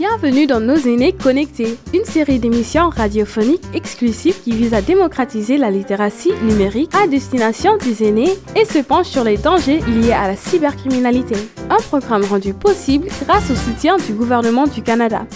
Bienvenue dans Nos aînés connectés, une série d'émissions radiophoniques exclusives qui vise à démocratiser la littératie numérique à destination des aînés et se penche sur les dangers liés à la cybercriminalité. Un programme rendu possible grâce au soutien du gouvernement du Canada.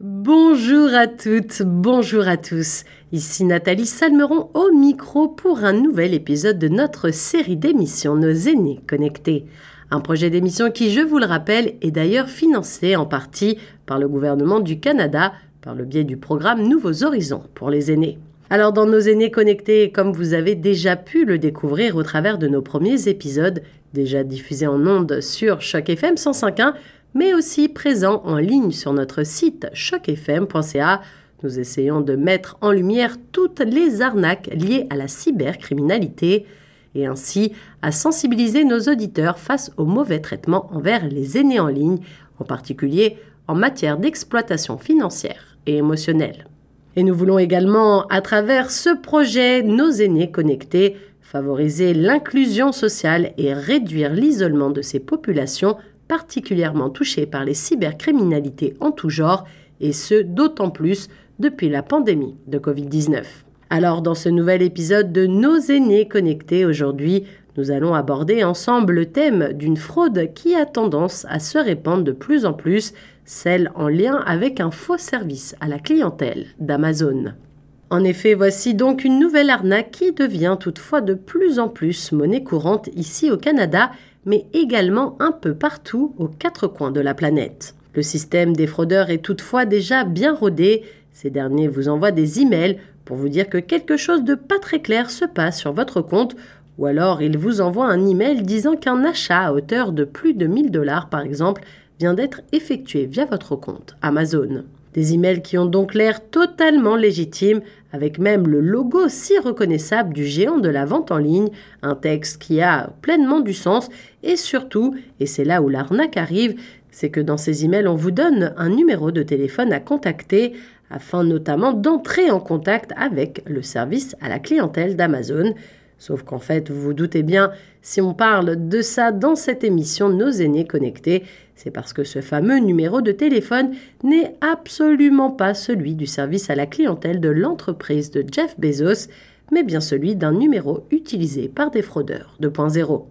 Bonjour à toutes, bonjour à tous. Ici Nathalie Salmeron au micro pour un nouvel épisode de notre série d'émissions Nos aînés connectés. Un projet d'émission qui, je vous le rappelle, est d'ailleurs financé en partie par le gouvernement du Canada par le biais du programme Nouveaux Horizons pour les aînés. Alors dans nos aînés connectés, comme vous avez déjà pu le découvrir au travers de nos premiers épisodes, déjà diffusés en ondes sur Choc FM 105.1, mais aussi présents en ligne sur notre site chocfm.ca, nous essayons de mettre en lumière toutes les arnaques liées à la cybercriminalité et ainsi à sensibiliser nos auditeurs face au mauvais traitement envers les aînés en ligne, en particulier en matière d'exploitation financière et émotionnelle. Et nous voulons également, à travers ce projet Nos aînés connectés, favoriser l'inclusion sociale et réduire l'isolement de ces populations particulièrement touchées par les cybercriminalités en tout genre, et ce d'autant plus depuis la pandémie de Covid-19. Alors dans ce nouvel épisode de Nos aînés connectés aujourd'hui, nous allons aborder ensemble le thème d'une fraude qui a tendance à se répandre de plus en plus, celle en lien avec un faux service à la clientèle d'Amazon. En effet, voici donc une nouvelle arnaque qui devient toutefois de plus en plus monnaie courante ici au Canada, mais également un peu partout aux quatre coins de la planète. Le système des fraudeurs est toutefois déjà bien rodé. Ces derniers vous envoient des emails pour vous dire que quelque chose de pas très clair se passe sur votre compte, ou alors il vous envoie un email disant qu'un achat à hauteur de plus de 1000 dollars par exemple vient d'être effectué via votre compte Amazon. Des emails qui ont donc l'air totalement légitimes, avec même le logo si reconnaissable du géant de la vente en ligne, un texte qui a pleinement du sens, et surtout, et c'est là où l'arnaque arrive, c'est que dans ces emails on vous donne un numéro de téléphone à contacter afin notamment d'entrer en contact avec le service à la clientèle d'Amazon. Sauf qu'en fait, vous vous doutez bien, si on parle de ça dans cette émission Nos aînés connectés, c'est parce que ce fameux numéro de téléphone n'est absolument pas celui du service à la clientèle de l'entreprise de Jeff Bezos, mais bien celui d'un numéro utilisé par des fraudeurs 2.0.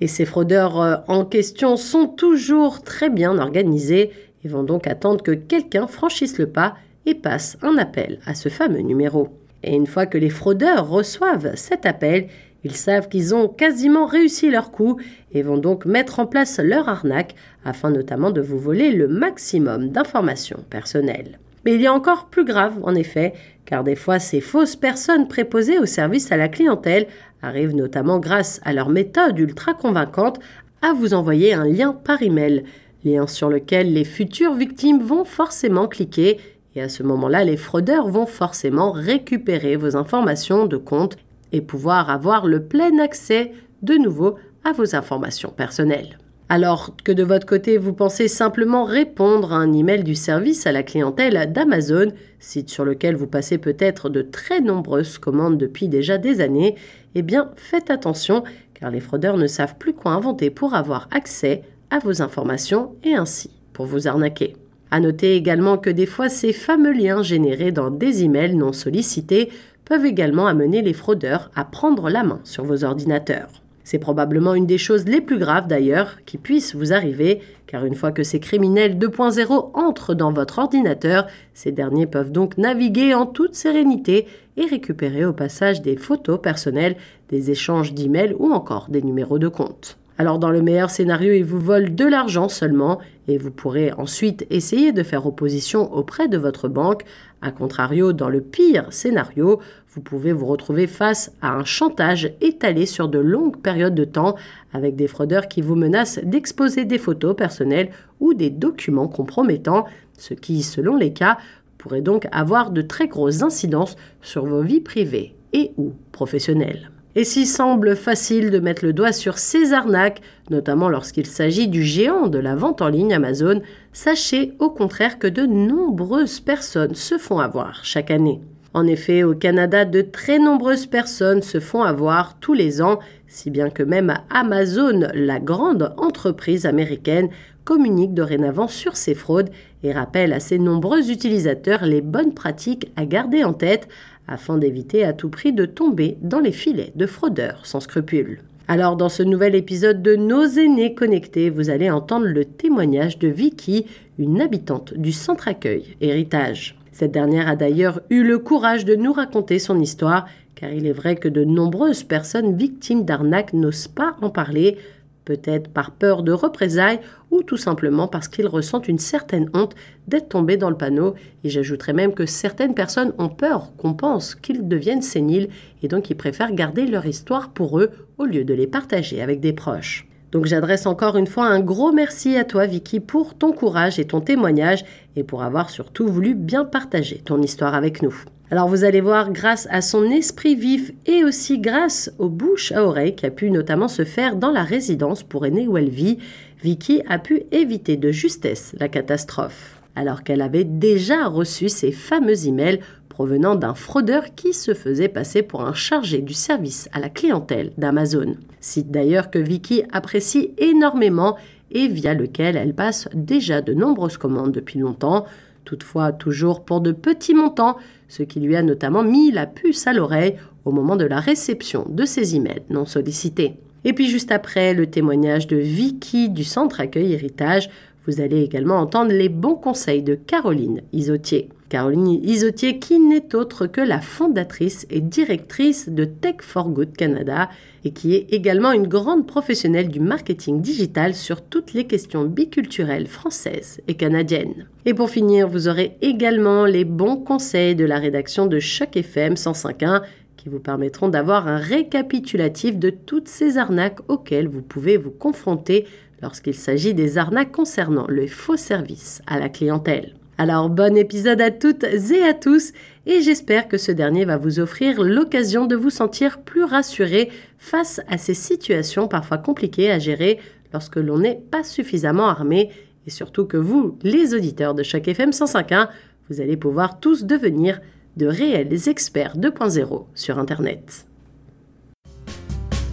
Et ces fraudeurs euh, en question sont toujours très bien organisés et vont donc attendre que quelqu'un franchisse le pas et passe un appel à ce fameux numéro. Et une fois que les fraudeurs reçoivent cet appel, ils savent qu'ils ont quasiment réussi leur coup et vont donc mettre en place leur arnaque afin notamment de vous voler le maximum d'informations personnelles. Mais il y a encore plus grave en effet, car des fois ces fausses personnes préposées au service à la clientèle arrivent notamment grâce à leur méthode ultra convaincante à vous envoyer un lien par email, lien sur lequel les futures victimes vont forcément cliquer et à ce moment-là, les fraudeurs vont forcément récupérer vos informations de compte et pouvoir avoir le plein accès de nouveau à vos informations personnelles. Alors que de votre côté, vous pensez simplement répondre à un email du service à la clientèle d'Amazon, site sur lequel vous passez peut-être de très nombreuses commandes depuis déjà des années, eh bien faites attention car les fraudeurs ne savent plus quoi inventer pour avoir accès à vos informations et ainsi pour vous arnaquer. À noter également que des fois, ces fameux liens générés dans des emails non sollicités peuvent également amener les fraudeurs à prendre la main sur vos ordinateurs. C'est probablement une des choses les plus graves d'ailleurs qui puissent vous arriver, car une fois que ces criminels 2.0 entrent dans votre ordinateur, ces derniers peuvent donc naviguer en toute sérénité et récupérer au passage des photos personnelles, des échanges d'emails ou encore des numéros de compte. Alors dans le meilleur scénario, ils vous volent de l'argent seulement et vous pourrez ensuite essayer de faire opposition auprès de votre banque. A contrario, dans le pire scénario, vous pouvez vous retrouver face à un chantage étalé sur de longues périodes de temps avec des fraudeurs qui vous menacent d'exposer des photos personnelles ou des documents compromettants, ce qui, selon les cas, pourrait donc avoir de très grosses incidences sur vos vies privées et ou professionnelles. Et s'il semble facile de mettre le doigt sur ces arnaques, notamment lorsqu'il s'agit du géant de la vente en ligne Amazon, sachez au contraire que de nombreuses personnes se font avoir chaque année. En effet, au Canada, de très nombreuses personnes se font avoir tous les ans, si bien que même Amazon, la grande entreprise américaine, communique dorénavant sur ces fraudes et rappelle à ses nombreux utilisateurs les bonnes pratiques à garder en tête afin d'éviter à tout prix de tomber dans les filets de fraudeurs sans scrupules. Alors dans ce nouvel épisode de Nos aînés connectés, vous allez entendre le témoignage de Vicky, une habitante du centre accueil Héritage. Cette dernière a d'ailleurs eu le courage de nous raconter son histoire, car il est vrai que de nombreuses personnes victimes d'arnaques n'osent pas en parler, peut-être par peur de représailles ou tout simplement parce qu'ils ressentent une certaine honte d'être tombés dans le panneau. Et j'ajouterais même que certaines personnes ont peur qu'on pense qu'ils deviennent séniles et donc ils préfèrent garder leur histoire pour eux au lieu de les partager avec des proches. Donc j'adresse encore une fois un gros merci à toi Vicky pour ton courage et ton témoignage et pour avoir surtout voulu bien partager ton histoire avec nous. Alors vous allez voir, grâce à son esprit vif et aussi grâce aux bouches à oreille qui a pu notamment se faire dans la résidence pour aînés où elle vit, Vicky a pu éviter de justesse la catastrophe. Alors qu'elle avait déjà reçu ses fameux emails provenant d'un fraudeur qui se faisait passer pour un chargé du service à la clientèle d'Amazon. Site d'ailleurs que Vicky apprécie énormément et via lequel elle passe déjà de nombreuses commandes depuis longtemps, toutefois toujours pour de petits montants, ce qui lui a notamment mis la puce à l'oreille au moment de la réception de ses emails non sollicités. Et puis juste après le témoignage de Vicky du centre accueil héritage, vous allez également entendre les bons conseils de Caroline Isotier. Caroline Isotier qui n'est autre que la fondatrice et directrice de Tech for Good Canada et qui est également une grande professionnelle du marketing digital sur toutes les questions biculturelles françaises et canadiennes. Et pour finir, vous aurez également les bons conseils de la rédaction de Choc FM 105.1 qui vous permettront d'avoir un récapitulatif de toutes ces arnaques auxquelles vous pouvez vous confronter lorsqu'il s'agit des arnaques concernant le faux service à la clientèle. Alors bon épisode à toutes et à tous et j'espère que ce dernier va vous offrir l'occasion de vous sentir plus rassuré face à ces situations parfois compliquées à gérer lorsque l'on n'est pas suffisamment armé et surtout que vous, les auditeurs de chaque FM 105.1, vous allez pouvoir tous devenir de réels experts 2.0 sur Internet.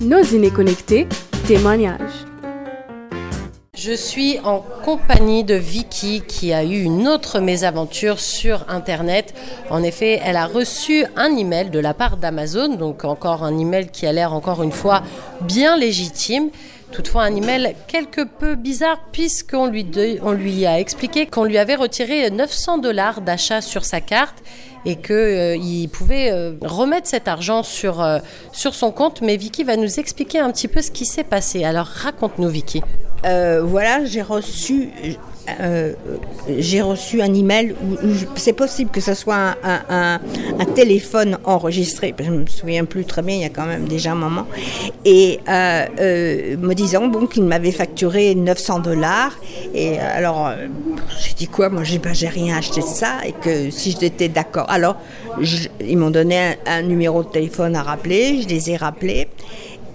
Nos inés connectés, témoignages. Je suis en compagnie de Vicky qui a eu une autre mésaventure sur Internet. En effet, elle a reçu un email de la part d'Amazon, donc encore un email qui a l'air encore une fois bien légitime. Toutefois, un email quelque peu bizarre puisqu'on lui, on lui a expliqué qu'on lui avait retiré 900 dollars d'achat sur sa carte et qu'il euh, pouvait euh, remettre cet argent sur, euh, sur son compte. Mais Vicky va nous expliquer un petit peu ce qui s'est passé. Alors raconte-nous Vicky. Euh, voilà, j'ai reçu, euh, j'ai reçu un email où, c'est possible que ce soit un, téléphone enregistré, je me souviens plus très bien, il y a quand même déjà un moment, et euh, me disant bon qu'il m'avait facturé 900 dollars. Et alors j'ai dit quoi? Moi j'ai j'ai rien acheté de ça et que si j'étais d'accord, alors ils m'ont donné un numéro de téléphone à rappeler, je les ai rappelés.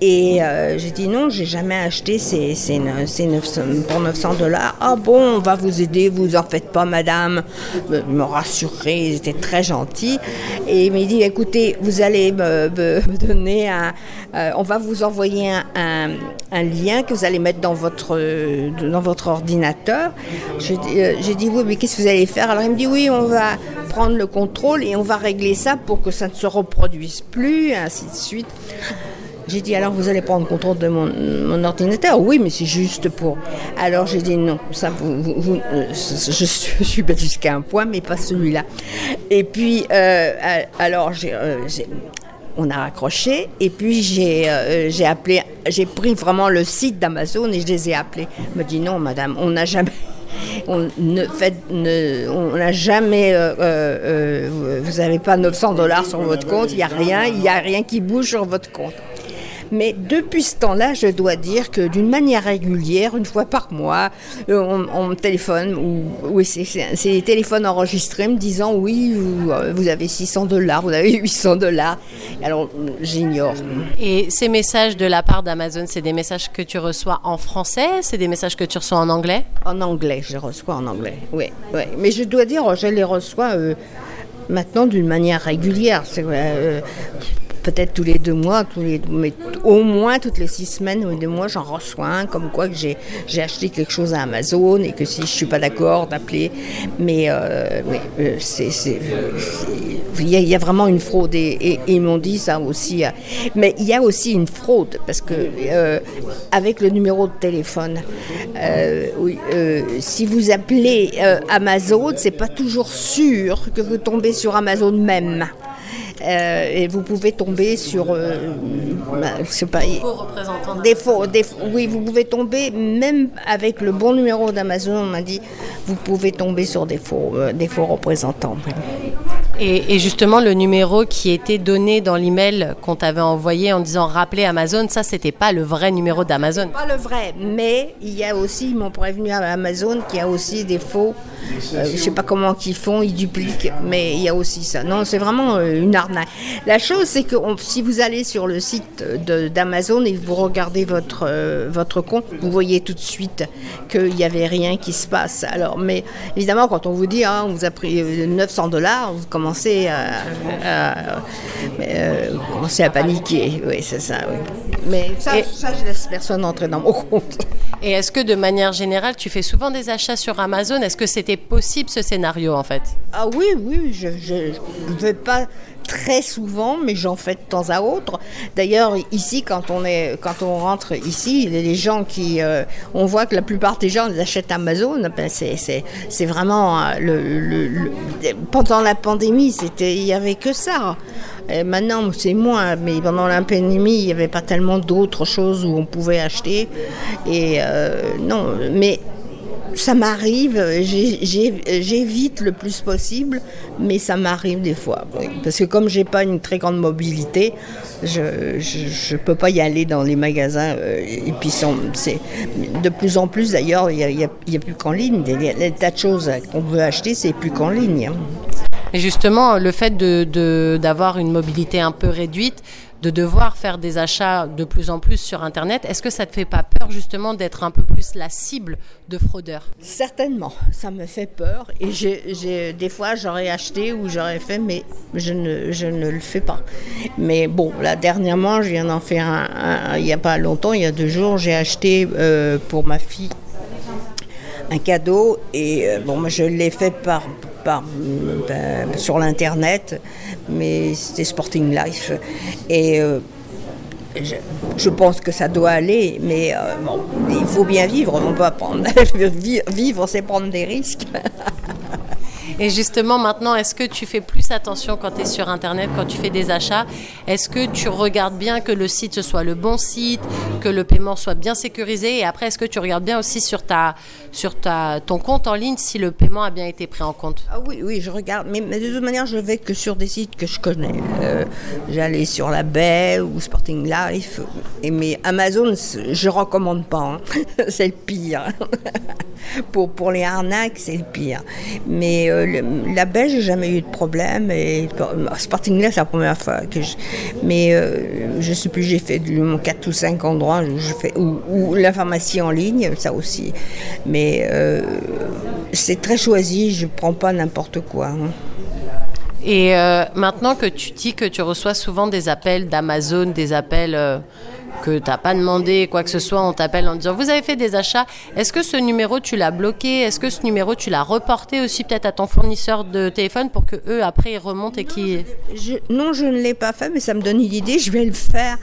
Et euh, j'ai dit non, j'ai jamais acheté ces, ces, ces 900, pour 900 dollars. Ah bon, on va vous aider, vous en faites pas, madame. Euh, me rassurer, ils étaient très gentils. Et il m'a dit, écoutez, vous allez me, donner un, euh, on va vous envoyer un, un, lien que vous allez mettre dans votre, dans votre ordinateur. J'ai dit, oui, mais qu'est-ce que vous allez faire? Alors il me dit, oui, on va prendre le contrôle et on va régler ça pour que ça ne se reproduise plus, ainsi de suite. J'ai dit alors vous allez prendre contrôle de mon, ordinateur? Oui, mais c'est juste pour. Alors j'ai dit non, ça vous, euh, je, suis bête jusqu'à un point, mais pas celui-là. Et puis euh, alors euh, j'ai, on a raccroché et puis j'ai appelé, j'ai pris vraiment le site d'Amazon et je les ai appelés. Il me dit non, madame, on n'a jamais on n'a jamais, vous n'avez pas 900 dollars sur votre compte, il n'y a rien, il n'y a rien qui bouge sur votre compte. Mais depuis ce temps-là, je dois dire que d'une manière régulière, une fois par mois, euh, on, me téléphone, ou oui, c'est des téléphones enregistrés me disant oui, vous, euh, vous, avez 600 dollars, vous avez 800 dollars. Alors j'ignore. Et ces messages de la part d'Amazon, c'est des messages que tu reçois en français C'est des messages que tu reçois en anglais? En anglais, je les reçois en anglais, oui. oui. Mais je dois dire, je les reçois. Euh, maintenant d'une manière régulière. Euh, peut-être tous les deux mois, tous les, mais au moins toutes les six semaines ou deux mois, j'en reçois un, comme quoi que j'ai, acheté quelque chose à Amazon et que si je suis pas d'accord, d'appeler. Mais, euh, euh, c'est, il y, a vraiment une fraude et, ils m'ont dit ça aussi. Mais il y a aussi une fraude parce que euh, avec le numéro de téléphone, oui, si vous appelez Amazon, c'est pas toujours sûr que vous tombez sur Amazon même. Euh, et vous pouvez tomber sur euh, bah, pas, des faux représentants. Des faux, des, oui, vous pouvez tomber même avec le bon numéro d'Amazon. On m'a dit, vous pouvez tomber sur des faux, euh, des faux représentants. Et, justement, le numéro qui était donné dans l'email qu'on t'avait envoyé en disant rappeler Amazon, ça, c'était pas le vrai numéro d'Amazon. Pas le vrai, mais il y a aussi, ils m'ont prévenu à Amazon qu'il y a aussi des faux. Euh, je sais pas comment qu'ils font, ils dupliquent, mais il y a aussi ça. Non, c'est vraiment euh, une arnaque. La chose, c'est que si vous allez sur le site d'Amazon et vous regardez votre, euh, votre compte, vous voyez tout de suite qu'il n'y avait rien qui se passe. Alors, mais évidemment, quand on vous dit, hein, on vous a pris 900 dollars, vous commencez à, à paniquer. Oui, c'est ça. Mais ça, ça, je laisse personne entrer dans mon compte. Et est-ce que de manière générale, tu fais souvent des achats sur Amazon? Est-ce que c'était possible ce scénario en fait? Ah oui, oui, je ne vais pas très souvent, mais j'en fais de temps à autre. D'ailleurs, ici, quand on, est, quand on rentre ici, gens qui... Euh, on voit que la plupart des gens achètent Amazon. Ben c'est vraiment... Euh, pendant la pandémie, il n'y avait que ça. Et maintenant, c'est moins, mais pendant la pandémie, il n'y avait pas tellement d'autres choses où on pouvait acheter. Et euh, non, mais ça m'arrive, j'évite le plus possible, mais ça m'arrive des fois. Parce que comme j'ai pas une très grande mobilité, je ne peux pas y aller dans les magasins. Euh, et puis c'est de plus en plus d'ailleurs, il n'y a, plus qu'en ligne. Les, tas de choses qu'on veut acheter, c'est plus qu'en ligne. Hein. Et justement, le fait d'avoir une mobilité un peu réduite, de devoir faire des achats de plus en plus sur Internet, est-ce que ça ne te fait pas peur justement d'être un peu plus la cible de fraudeurs? Certainement, ça me fait peur. Et j'ai, des fois, j'aurais acheté ou j'aurais fait, mais je ne, je ne le fais pas. Mais bon, là, dernièrement, je viens d'en faire un, il n'y a pas longtemps, il y a deux jours, j'ai acheté euh, pour ma fille un cadeau et euh, bon, je l'ai fait par ben, sur l'internet, mais c'était Sporting Life. Et euh, je, pense que ça doit aller, mais euh, il faut bien vivre, on peut apprendre. vivre, c'est prendre des risques. Et justement, maintenant, est-ce que tu fais plus attention quand tu es sur Internet, quand tu fais des achats? Est-ce que tu regardes bien que le site soit le bon site, que le paiement soit bien sécurisé? Et après, est-ce que tu regardes bien aussi sur, ton compte en ligne si le paiement a bien été pris en compte? Ah Oui, oui, je regarde. Mais, de toute manière, je vais que sur des sites que je connais. Euh, j'allais sur la baie ou Sporting Life. Et, mais Amazon, je recommande pas. Hein. c'est le pire. pour, pour les arnaques, c'est le pire. Mais euh, la baie, j'ai jamais eu de problème. Et Sporting là, c'est la première fois que je. Mais euh, je sais plus, j'ai fait du, 4 ou 5 endroits ou, la pharmacie en ligne, ça aussi. Mais euh, c'est très choisi, je prends pas n'importe quoi. Hein. Et maintenant que tu dis que tu reçois souvent des appels d'Amazon, des appels que tu n'as pas demandé quoi que ce soit, on t'appelle en disant vous avez fait des achats, est-ce que ce numéro tu l'as bloqué? Est-ce que ce numéro tu l'as reporté aussi peut-être à ton fournisseur de téléphone pour que eux après ils remontent et qui Non, je ne l'ai pas fait, mais ça me donne une idée, je vais le faire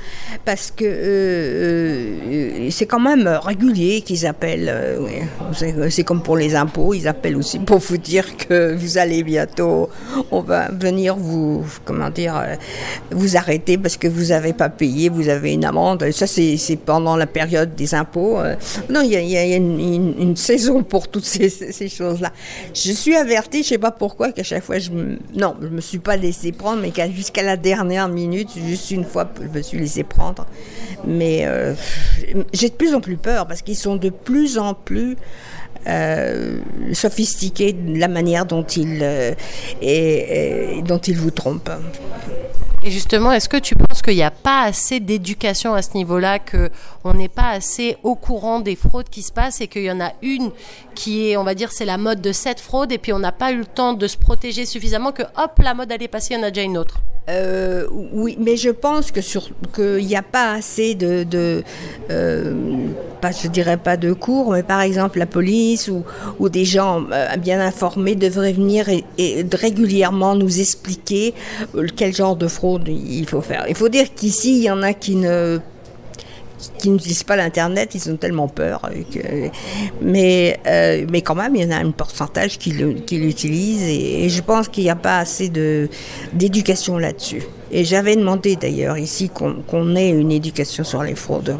parce que euh, euh, c'est quand même régulier qu'ils appellent. Euh, c'est comme pour les impôts, ils appellent aussi pour vous dire que vous allez bientôt, on va venir vous, comment dire, vous arrêter parce que vous n'avez pas payé, vous avez une amende ça, c'est pendant la période des impôts. Euh. non, il y a, une, saison pour toutes ces, choses-là. Je suis avertie, je ne sais pas pourquoi, qu'à chaque fois, je non, je me suis pas laissé prendre, mais jusqu'à la dernière minute, juste une fois, je me suis laissé prendre. Mais euh, j'ai de plus en plus peur parce qu'ils sont de plus en plus euh, sophistiqués de la manière dont ils, et, dont ils vous trompent. Et justement, est-ce que tu penses qu'il n'y a pas assez d'éducation à ce niveau-là, qu'on n'est pas assez au courant des fraudes qui se passent et qu'il y en a une qui est, on va dire, c'est la mode de cette fraude et puis on n'a pas eu le temps de se protéger suffisamment que hop, la mode elle est passée, il y en a déjà une autre euh, oui, mais je pense que qu'il n'y a pas assez de, de euh, pas, je dirais pas de cours, mais par exemple la police ou, ou des gens euh, bien informés devraient venir et, régulièrement nous expliquer quel genre de fraude il faut faire. Il faut dire qu'ici il y en a qui ne qui n'utilisent pas l'Internet, ils ont tellement peur. Mais, euh, mais quand même, il y en a un pourcentage qui l'utilisent et, et, je pense qu'il n'y a pas assez d'éducation là-dessus. Et j'avais demandé d'ailleurs ici qu'on qu ait une éducation sur les fraudes.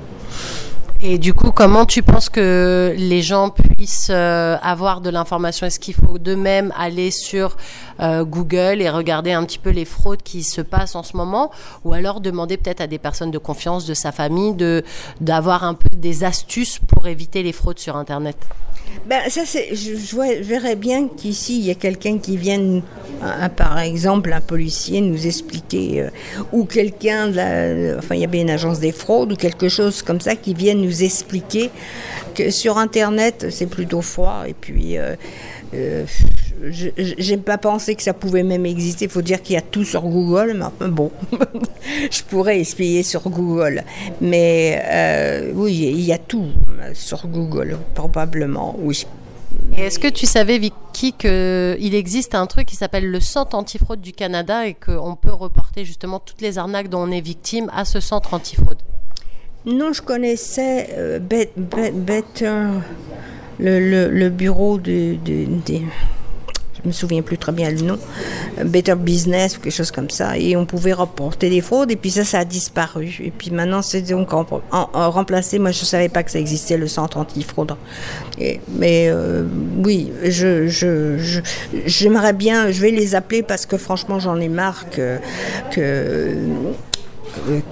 Et du coup, comment tu penses que les gens puissent euh, avoir de l'information? Est-ce qu'il faut de même aller sur euh, Google et regarder un petit peu les fraudes qui se passent en ce moment? Ou alors demander peut-être à des personnes de confiance de sa famille de d'avoir un peu des astuces pour éviter les fraudes sur Internet? Ben, ça, c'est, je, verrais bien qu'ici, il y a quelqu'un qui vienne, par exemple, un policier nous expliquer, euh, ou quelqu'un, de la, enfin, il y a bien une agence des fraudes, ou quelque chose comme ça, qui vienne nous expliquer que sur Internet, c'est plutôt froid, et puis... Euh, euh, j'ai pas pensé que ça pouvait même exister. Il faut dire qu'il y a tout sur Google, mais enfin bon, je pourrais espier sur Google. Mais euh, oui, il y a tout sur Google, probablement, oui. Et est-ce que tu savais, Vicky, qu'il existe un truc qui s'appelle le Centre antifraude du Canada et qu'on peut reporter justement toutes les arnaques dont on est victime à ce centre antifraude? Non, je connaissais euh, Better, le, le, le, bureau de, de, de je me souviens plus très bien le nom, Better Business ou quelque chose comme ça, et on pouvait reporter des fraudes, et puis ça, ça a disparu. Et puis maintenant, c'est donc en, en, remplacé. Moi, je savais pas que ça existait, le centre antifraude. Et, mais euh, oui, je, je, j'aimerais bien, je vais les appeler parce que franchement, j'en ai marre que,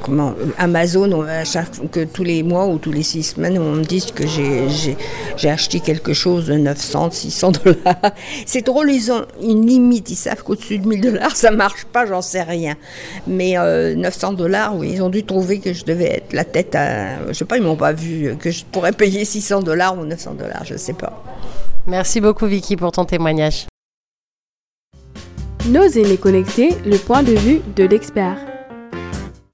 comment, Amazon, à chaque, que tous les mois ou tous les six semaines, on me dise que j'ai acheté quelque chose de 900, 600 dollars. C'est drôle, ils ont une limite. Ils savent qu'au-dessus de 1000 dollars, ça marche pas, j'en sais rien. Mais euh, 900 dollars, oui, ils ont dû trouver que je devais être la tête à. Je sais pas, ils m'ont pas vu, que je pourrais payer 600 dollars ou 900 dollars, je sais pas. Merci beaucoup, Vicky, pour ton témoignage. Nos aînés connectés, le point de vue de l'expert.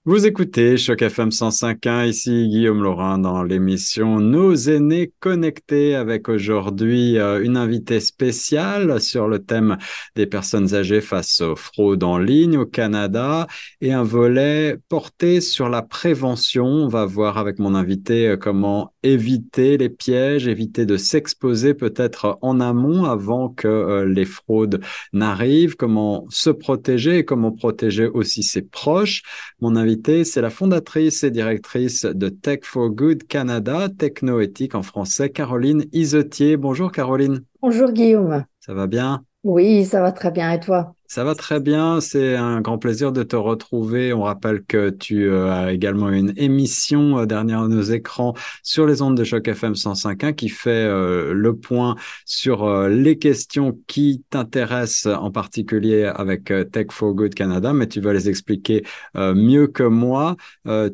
Vous écoutez Choc FM 105.1, ici Guillaume Laurin dans l'émission Nos aînés connectés avec aujourd'hui euh, une invitée spéciale sur le thème des personnes âgées face aux fraudes en ligne au Canada et un volet porté sur la prévention. On va voir avec mon invité euh, comment éviter les pièges, éviter de s'exposer peut-être en amont avant que euh, les fraudes n'arrivent, comment se protéger et comment protéger aussi ses proches. Mon invité c'est la fondatrice et directrice de Tech for Good Canada, technoéthique en français, Caroline Isotier. Bonjour Caroline. Bonjour Guillaume. Ça va bien? Oui, ça va très bien. Et toi? Ça va très bien, c'est un grand plaisir de te retrouver. On rappelle que tu euh, as également une émission euh, dernière nos écrans sur les ondes de choc FM 105.1 qui fait euh, le point sur les questions qui t'intéressent en particulier avec Tech for Good Canada, mais tu vas les expliquer mieux que moi.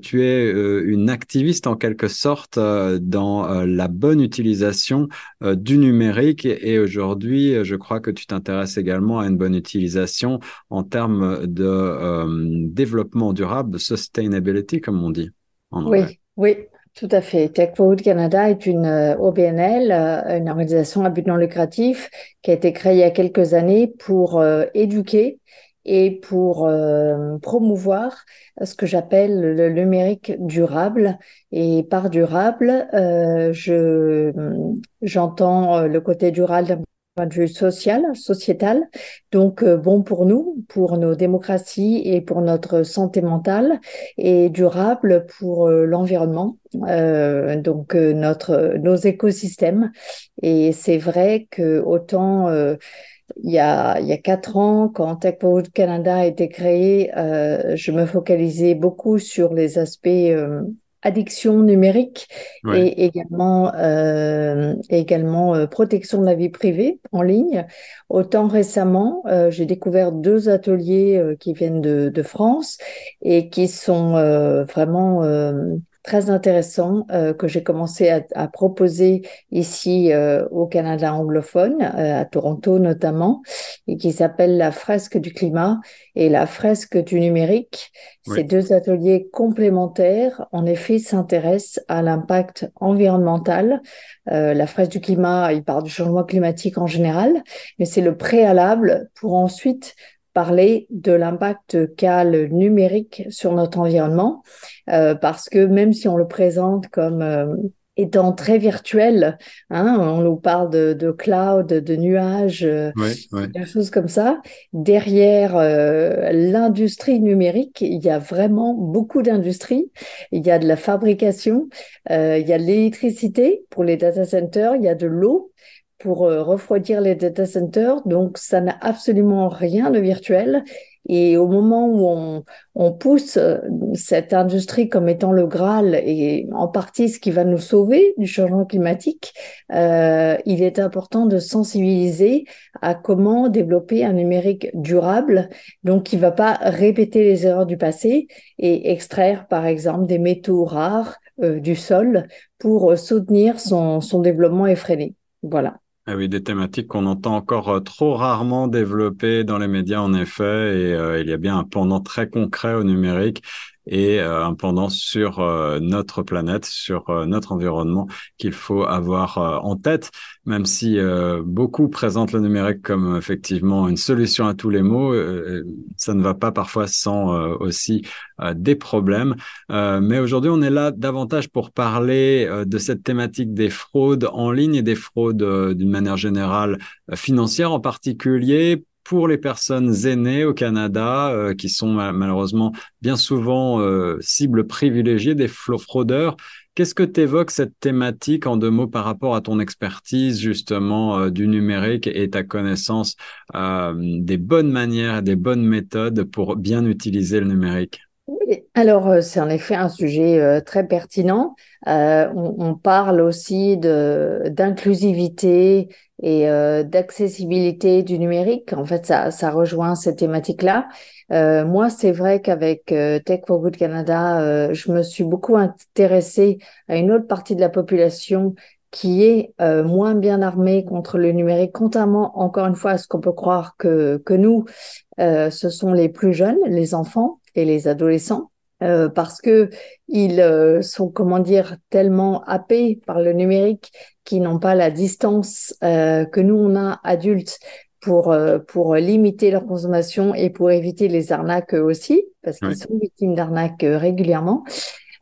tu es une activiste en quelque sorte dans la bonne utilisation du numérique et aujourd'hui, je crois que tu t'intéresses également à une bonne utilisation en termes de euh, développement durable, de sustainability, comme on dit en Oui, oui, tout à fait. Tech Forward Canada est une euh, OBNL, euh, une organisation à but non lucratif qui a été créée il y a quelques années pour éduquer et pour promouvoir ce que j'appelle le numérique durable. Et par durable, je j'entends le côté durable point de vue social, sociétal, donc euh, bon pour nous, pour nos démocraties et pour notre santé mentale, et durable pour euh, l'environnement, euh, donc euh, notre nos écosystèmes. Et c'est vrai que autant il y a il y a quatre ans, quand Tech Canada a été créé, je me focalisais beaucoup sur les aspects addiction numérique et également, euh, également euh, protection de la vie privée en ligne. Autant récemment, euh, j'ai découvert deux ateliers qui viennent de, de, France et qui sont vraiment très intéressant euh, que j'ai commencé à, à, proposer ici euh, au Canada anglophone, euh, à Toronto notamment, et qui s'appelle la fresque du climat et la fresque du numérique. Ces deux ateliers complémentaires, en effet, s'intéressent à l'impact environnemental. la fresque du climat, il parle du changement climatique en général, mais c'est le préalable pour ensuite parler de l'impact qu'a le numérique sur notre environnement, euh, parce que même si on le présente comme euh, étant très virtuel, hein, on nous parle de, de cloud, de nuages, euh, des choses comme ça. Derrière l'industrie numérique, il y a vraiment beaucoup d'industries. Il y a de la fabrication, il y a de l'électricité pour les data centers, il y a de l'eau, pour euh, refroidir les data centers. Donc, ça n'a absolument rien de virtuel. Et au moment où on, on, pousse euh, cette industrie comme étant le Graal et en partie ce qui va nous sauver du changement climatique, euh, il est important de sensibiliser à comment développer un numérique durable, donc qui va pas répéter les erreurs du passé et extraire par exemple des métaux rares euh, du sol pour soutenir son, son développement effréné. Voilà. Ah oui, des thématiques qu'on entend encore euh, trop rarement développées dans les médias, en effet, et euh, il y a bien un pendant très concret au numérique et euh, un pendant sur euh, notre planète, sur euh, notre environnement qu'il faut avoir en tête, même si beaucoup présentent le numérique comme effectivement une solution à tous les maux, ça ne va pas parfois sans aussi des problèmes. mais aujourd'hui, on est là davantage pour parler de cette thématique des fraudes en ligne et des fraudes d'une manière générale financière en particulier pour les personnes aînées au Canada, euh, qui sont malheureusement bien souvent euh, cibles privilégiées des fraudeurs. Qu'est-ce que t'évoques cette thématique en deux mots par rapport à ton expertise justement euh, du numérique et ta connaissance des bonnes manières et des bonnes méthodes pour bien utiliser le numérique? Alors c'est en effet un sujet très pertinent. On, on, parle aussi d'inclusivité et euh, d'accessibilité du numérique. En fait, ça, ça rejoint cette thématique-là. Euh, moi, c'est vrai qu'avec euh, Tech for Good Canada, euh, je me suis beaucoup intéressée à une autre partie de la population qui est euh, moins bien armée contre le numérique, contrairement encore une fois à ce qu'on peut croire que, que nous, ce sont les plus jeunes, les enfants et les adolescents. Euh, parce que ils euh, sont, comment dire, tellement happés par le numérique qu'ils n'ont pas la distance euh, que nous on a adultes pour pour limiter leur consommation et pour éviter les arnaques aussi, parce qu'ils sont victimes d'arnaques régulièrement.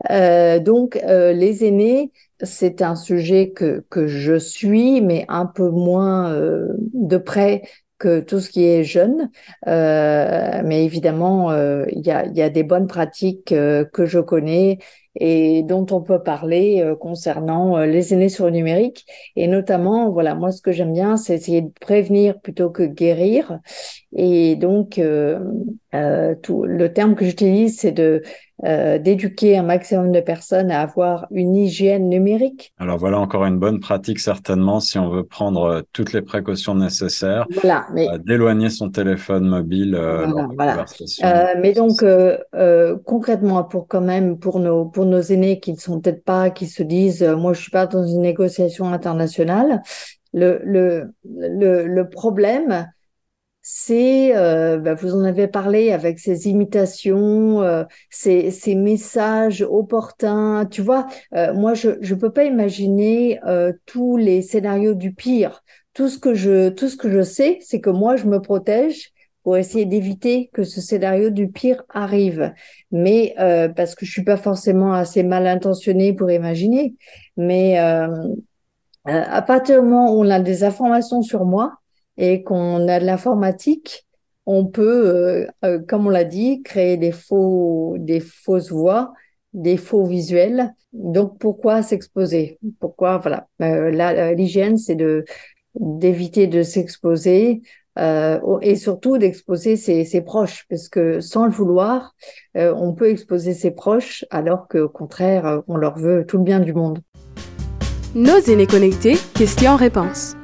donc les aînés, c'est un sujet que que je suis, mais un peu moins de près que tout ce qui est jeune. Euh, mais évidemment, euh, il y, a, y, a, des bonnes pratiques euh, que je connais et dont on peut parler euh, concernant euh, les aînés sur le numérique. Et notamment, voilà, moi, ce que j'aime bien, c'est essayer de prévenir plutôt que guérir. Et donc, tout, le terme que j'utilise, c'est de d'éduquer un maximum de personnes à avoir une hygiène numérique. Alors voilà encore une bonne pratique certainement si on veut prendre toutes les précautions nécessaires. Voilà, mais d'éloigner son téléphone mobile. voilà, voilà. mais donc concrètement, pour quand même pour nos pour nos aînés qui ne sont peut-être pas, qui se disent, euh, moi, je suis pas dans une négociation internationale. Le, le, le, le problème, c'est, euh, bah, vous en avez parlé avec ces imitations, euh, ces, ces, messages opportuns. Tu vois, moi, je ne peux pas imaginer tous les scénarios du pire. Tout ce que je, tout ce que je sais, c'est que moi, je me protège pour essayer d'éviter que ce scénario du pire arrive. Mais euh, parce que je suis pas forcément assez mal intentionnée pour imaginer. Mais euh, euh, à partir du moment où on a des informations sur moi et qu'on a de l'informatique, on peut, comme on l'a dit, créer des faux, des fausses voix, des faux visuels. Donc pourquoi s'exposer? Pourquoi voilà L'hygiène, c'est d'éviter de s'exposer et surtout d'exposer ses, proches, parce que sans le vouloir, on peut exposer ses proches alors qu'au contraire, on leur veut tout le bien du monde. Nos aînés connectés, questions-réponses.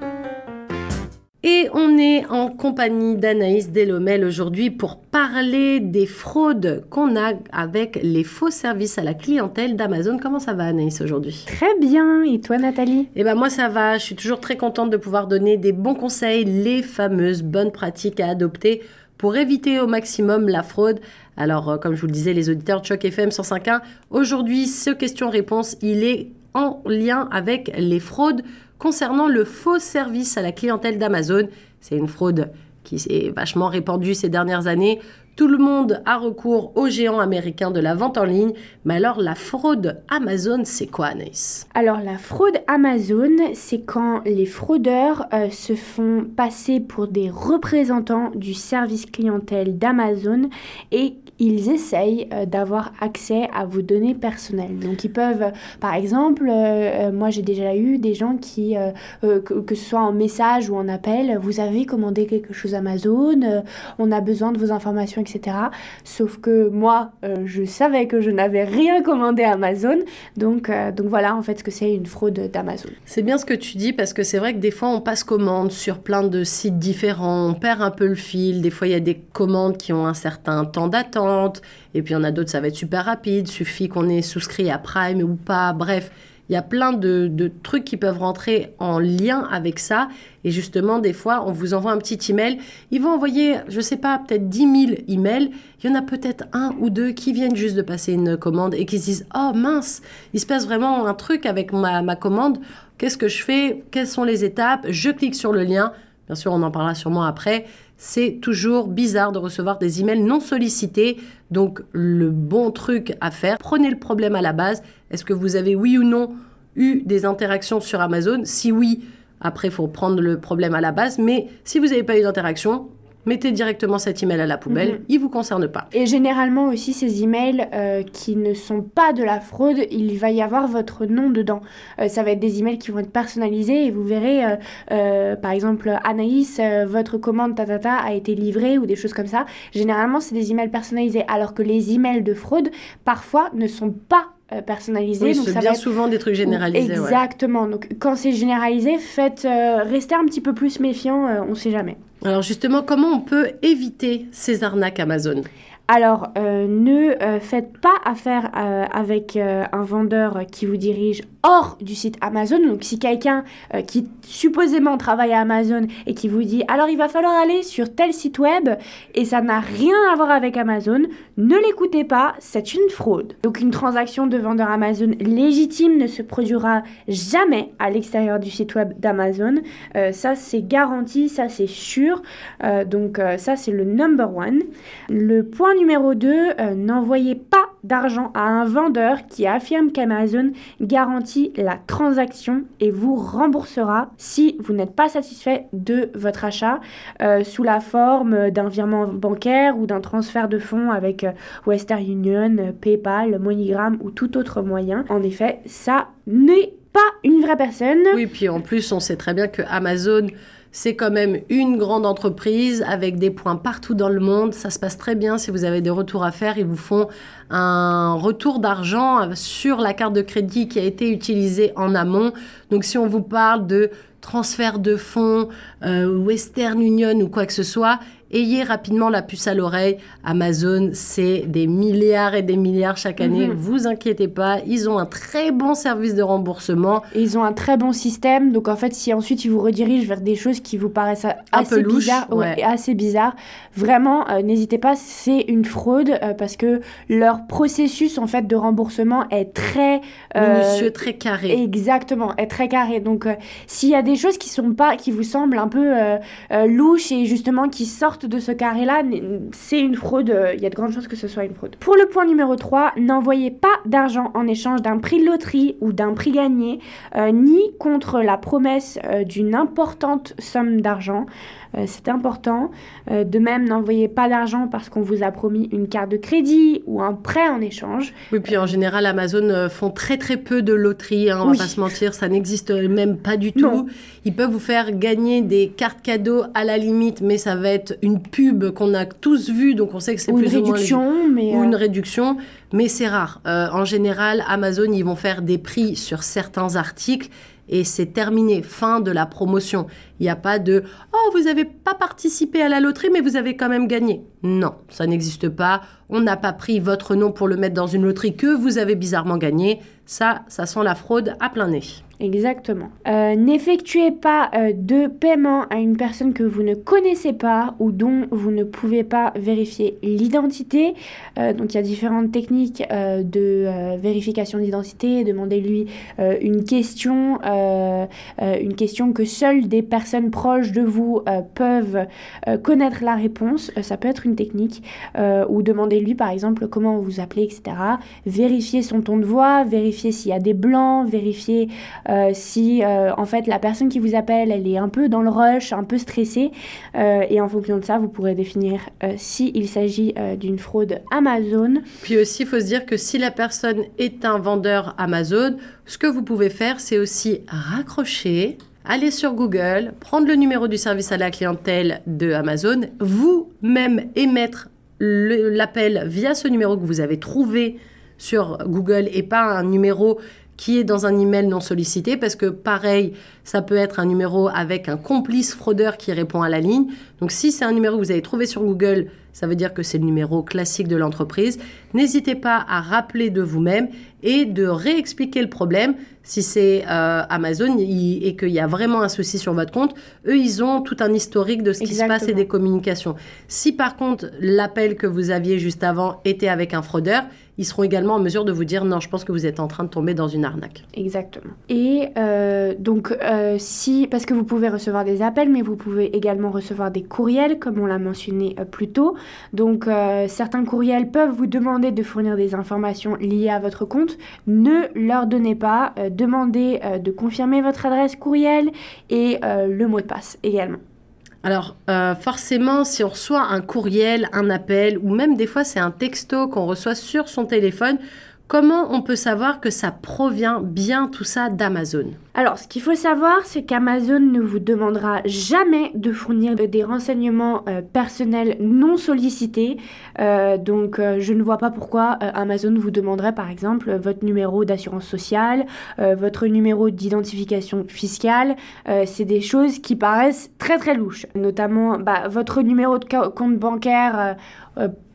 Et on est en compagnie d'Anaïs Delomel aujourd'hui pour parler des fraudes qu'on a avec les faux services à la clientèle d'Amazon. Comment ça va Anaïs aujourd'hui? Très bien. Et toi Nathalie? Eh ben moi ça va. Je suis toujours très contente de pouvoir donner des bons conseils, les fameuses bonnes pratiques à adopter pour éviter au maximum la fraude. Alors, euh, comme je vous le disais, les auditeurs de Choc FM 105.1, aujourd'hui, ce question-réponse, il est en lien avec les fraudes concernant le faux service à la clientèle d'Amazon. C'est une fraude qui s'est vachement répandue ces dernières années. Tout le monde a recours aux géants américains de la vente en ligne. Mais alors, la fraude Amazon, c'est quoi, Anaïs? Alors, la fraude Amazon, c'est quand les fraudeurs euh, se font passer pour des représentants du service clientèle d'Amazon et ils essayent euh, d'avoir accès à vos données personnelles. Donc ils peuvent, par exemple, euh, moi j'ai déjà eu des gens qui, que, ce soit en message ou en appel, vous avez commandé quelque chose Amazon, on a besoin de vos informations, etc. Sauf que moi, je savais que je n'avais rien commandé à Amazon. Donc, donc voilà en fait ce que c'est une fraude d'Amazon. C'est bien ce que tu dis parce que c'est vrai que des fois on passe commande sur plein de sites différents, on perd un peu le fil, des fois il y a des commandes qui ont un certain temps d'attente et puis il y en a d'autres, ça va être super rapide. Suffit qu'on ait souscrit à Prime ou pas. Bref, il y a plein de, trucs qui peuvent rentrer en lien avec ça. Et justement, des fois, on vous envoie un petit email. Ils vont envoyer, je sais pas, peut-être 10 000 emails. Il y en a peut-être un ou deux qui viennent juste de passer une commande et qui se disent Oh mince, il se passe vraiment un truc avec ma, ma commande. Qu'est-ce que je fais? Quelles sont les étapes? Je clique sur le lien. Bien sûr, on en parlera sûrement après c'est toujours bizarre de recevoir des emails non sollicités. Donc le bon truc à faire, prenez le problème à la base. Est-ce que vous avez oui ou non eu des interactions sur Amazon? Si oui, après il faut prendre le problème à la base. Mais si vous n'avez pas eu d'interaction, mettez directement cet email à la poubelle, mhm. il ne vous concerne pas. Et généralement aussi ces emails euh, qui ne sont pas de la fraude, il va y avoir votre nom dedans. Euh, ça va être des emails qui vont être personnalisés et vous verrez, euh, par exemple, Anaïs, votre commande tatata a été livrée ou des choses comme ça. Généralement, c'est des emails personnalisés, alors que les emails de fraude, parfois, ne sont pas personnalisés. Oui, c'est bien souvent des trucs généralisés. Exactement. Donc quand c'est généralisé, faites rester un petit peu plus méfiant, on ne sait jamais. Alors justement, comment on peut éviter ces arnaques Amazon? Alors, euh, ne euh, faites pas affaire euh, avec un vendeur qui vous dirige hors du site Amazon. Donc, si quelqu'un qui supposément travaille à Amazon et qui vous dit alors il va falloir aller sur tel site web et ça n'a rien à voir avec Amazon, ne l'écoutez pas, c'est une fraude. Donc, une transaction de vendeur Amazon légitime ne se produira jamais à l'extérieur du site web d'Amazon. ça, c'est garanti, ça, c'est sûr. donc, ça, c'est le number one. Le point numéro 2, euh, n'envoyez pas d'argent à un vendeur qui affirme qu'Amazon garantit la transaction et vous remboursera si vous n'êtes pas satisfait de votre achat euh, sous la forme d'un virement bancaire ou d'un transfert de fonds avec euh, Western Union, PayPal, MoneyGram ou tout autre moyen. En effet, ça n'est pas une vraie personne. Oui, puis en plus, on sait très bien que Amazon c'est quand même une grande entreprise avec des points partout dans le monde. Ça se passe très bien. Si vous avez des retours à faire, ils vous font un retour d'argent sur la carte de crédit qui a été utilisée en amont. Donc si on vous parle de transfert de fonds, euh, Western Union ou quoi que ce soit, ayez rapidement la puce à l'oreille. Amazon, c'est des milliards et des milliards chaque année. Mhm. Vous inquiétez pas, ils ont un très bon service de remboursement. Et ils ont un très bon système. Donc en fait, si ensuite ils vous redirigent vers des choses qui vous paraissent assez bizarres, assez bizarres, vraiment, euh, n'hésitez pas, c'est une fraude euh, parce que leur processus en fait de remboursement est très euh, minutieux, très carré. Exactement, est très carré. Donc s'il y a des choses qui sont pas, qui vous semblent un peu louches et justement qui sortent de ce carré-là, c'est une fraude. Euh, il y a de grandes chances que ce soit une fraude. Pour le point numéro 3, n'envoyez pas d'argent en échange d'un prix de loterie ou d'un prix gagné, euh, ni contre la promesse euh, d'une importante somme d'argent. C'est important. de même, n'envoyez pas d'argent parce qu'on vous a promis une carte de crédit ou un prêt en échange. Oui, puis en général, Amazon font très très peu de loteries, hein, on va pas se mentir, ça n'existe même pas du tout. Ils peuvent vous faire gagner des cartes cadeaux à la limite, mais ça va être une pub qu'on a tous vue, donc on sait que c'est plus une réduction, mais ou une réduction, mais c'est rare. en général, Amazon, ils vont faire des prix sur certains articles et c'est terminé, fin de la promotion. Il n'y a pas de Oh, vous n'avez pas participé à la loterie, mais vous avez quand même gagné. Non, ça n'existe pas. On n'a pas pris votre nom pour le mettre dans une loterie que vous avez bizarrement gagné. Ça, ça sent la fraude à plein nez. Exactement. Euh, n'effectuez pas euh, de paiement à une personne que vous ne connaissez pas ou dont vous ne pouvez pas vérifier l'identité. Euh, donc il y a différentes techniques de vérification d'identité. Demandez-lui une question, une question que seules des personnes proches de vous peuvent connaître la réponse. ça peut être une technique. ou demandez-lui par exemple comment vous appelez, etc. Vérifiez son ton de voix, vérifiez s'il y a des blancs, vérifiez euh, si euh, en fait la personne qui vous appelle, elle est un peu dans le rush, un peu stressée, euh, et en fonction de ça, vous pourrez définir s'il s'agit d'une fraude Amazon. Puis aussi, il faut se dire que si la personne est un vendeur Amazon, ce que vous pouvez faire, c'est aussi raccrocher aller sur Google, prendre le numéro du service à la clientèle de Amazon, vous-même émettre l'appel via ce numéro que vous avez trouvé sur Google et pas un numéro qui est dans un email non sollicité parce que pareil, ça peut être un numéro avec un complice fraudeur qui répond à la ligne. Donc si c'est un numéro que vous avez trouvé sur Google, ça veut dire que c'est le numéro classique de l'entreprise. N'hésitez pas à rappeler de vous-même et de réexpliquer le problème. Si c'est euh, Amazon et qu'il y a vraiment un souci sur votre compte, eux, ils ont tout un historique de ce qui se passe et des communications. Si par contre, l'appel que vous aviez juste avant était avec un fraudeur, ils seront également en mesure de vous dire non, je pense que vous êtes en train de tomber dans une arnaque. Exactement. Et euh, donc, euh, si, parce que vous pouvez recevoir des appels, mais vous pouvez également recevoir des courriels, comme on l'a mentionné plus tôt. Donc, certains courriels peuvent vous demander de fournir des informations liées à votre compte. Ne leur donnez pas demandez euh, de confirmer votre adresse courriel et euh, le mot de passe également. Alors, euh, forcément, si on reçoit un courriel, un appel, ou même des fois c'est un texto qu'on reçoit sur son téléphone, comment on peut savoir que ça provient bien tout ça d'Amazon? Alors, ce qu'il faut savoir, c'est qu'Amazon ne vous demandera jamais de fournir des renseignements euh, personnels non sollicités. Euh, donc, euh, je ne vois pas pourquoi Amazon vous demanderait, par exemple, votre numéro d'assurance sociale, votre numéro d'identification fiscale. c'est des choses qui paraissent très très louches. Notamment, bah, votre numéro de compte bancaire